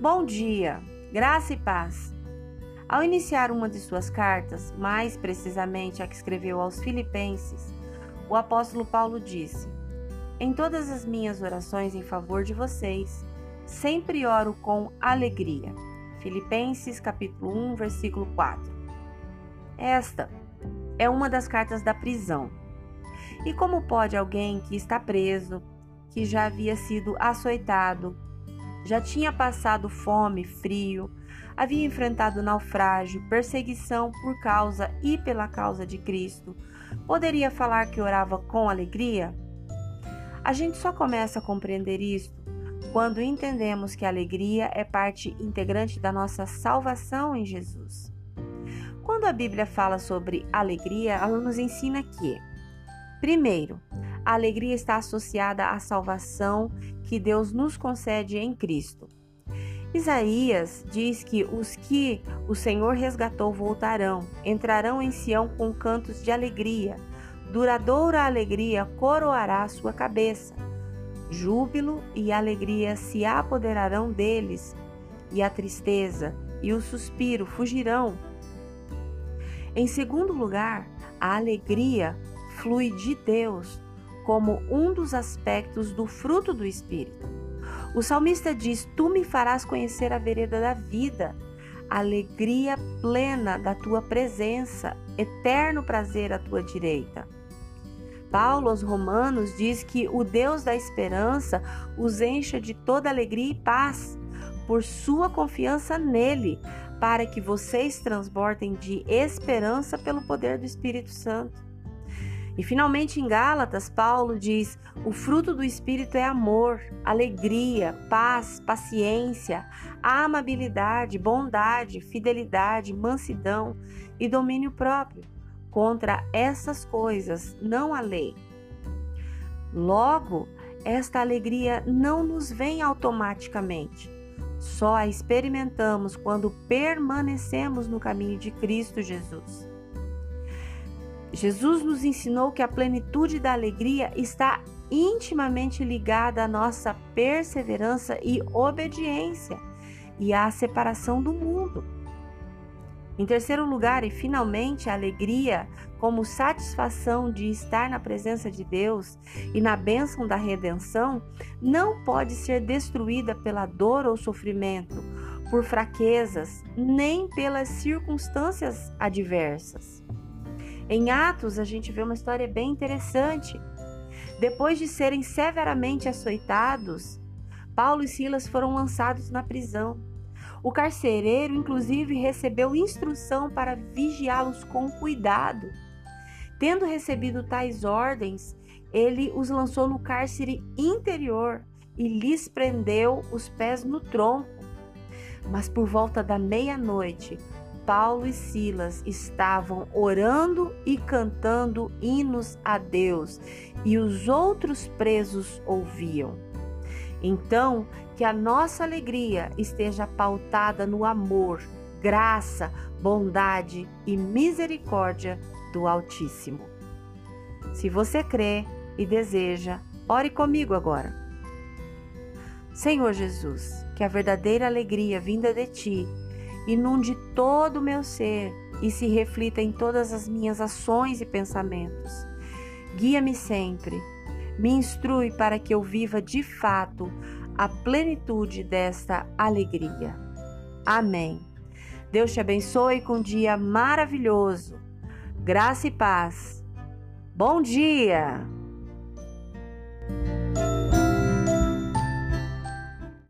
Bom dia, graça e paz. Ao iniciar uma de suas cartas, mais precisamente a que escreveu aos Filipenses, o apóstolo Paulo disse: Em todas as minhas orações em favor de vocês, sempre oro com alegria. Filipenses capítulo 1, versículo 4. Esta é uma das cartas da prisão. E como pode alguém que está preso, que já havia sido açoitado, já tinha passado fome, frio, havia enfrentado naufrágio, perseguição por causa e pela causa de Cristo, poderia falar que orava com alegria? A gente só começa a compreender isto quando entendemos que a alegria é parte integrante da nossa salvação em Jesus. Quando a Bíblia fala sobre alegria, ela nos ensina que, primeiro, a alegria está associada à salvação que Deus nos concede em Cristo. Isaías diz que os que o Senhor resgatou voltarão, entrarão em Sião com cantos de alegria. Duradoura alegria coroará sua cabeça. Júbilo e alegria se apoderarão deles, e a tristeza e o suspiro fugirão. Em segundo lugar, a alegria flui de Deus como um dos aspectos do fruto do Espírito. O salmista diz: Tu me farás conhecer a vereda da vida, alegria plena da tua presença, eterno prazer à tua direita. Paulo aos Romanos diz que o Deus da esperança os encha de toda alegria e paz, por sua confiança nele, para que vocês transbordem de esperança pelo poder do Espírito Santo. E finalmente em Gálatas, Paulo diz: o fruto do Espírito é amor, alegria, paz, paciência, amabilidade, bondade, fidelidade, mansidão e domínio próprio. Contra essas coisas não há lei. Logo, esta alegria não nos vem automaticamente. Só a experimentamos quando permanecemos no caminho de Cristo Jesus. Jesus nos ensinou que a plenitude da alegria está intimamente ligada à nossa perseverança e obediência e à separação do mundo. Em terceiro lugar, e finalmente, a alegria como satisfação de estar na presença de Deus e na bênção da redenção não pode ser destruída pela dor ou sofrimento, por fraquezas, nem pelas circunstâncias adversas. Em Atos, a gente vê uma história bem interessante. Depois de serem severamente açoitados, Paulo e Silas foram lançados na prisão. O carcereiro, inclusive, recebeu instrução para vigiá-los com cuidado. Tendo recebido tais ordens, ele os lançou no cárcere interior e lhes prendeu os pés no tronco. Mas por volta da meia-noite, Paulo e Silas estavam orando e cantando hinos a Deus, e os outros presos ouviam. Então, que a nossa alegria esteja pautada no amor, graça, bondade e misericórdia do Altíssimo. Se você crê e deseja, ore comigo agora. Senhor Jesus, que a verdadeira alegria vinda de ti inunde todo o meu ser e se reflita em todas as minhas ações e pensamentos. Guia-me sempre, me instrui para que eu viva de fato a plenitude desta alegria. Amém. Deus te abençoe com um dia maravilhoso. Graça e paz. Bom dia!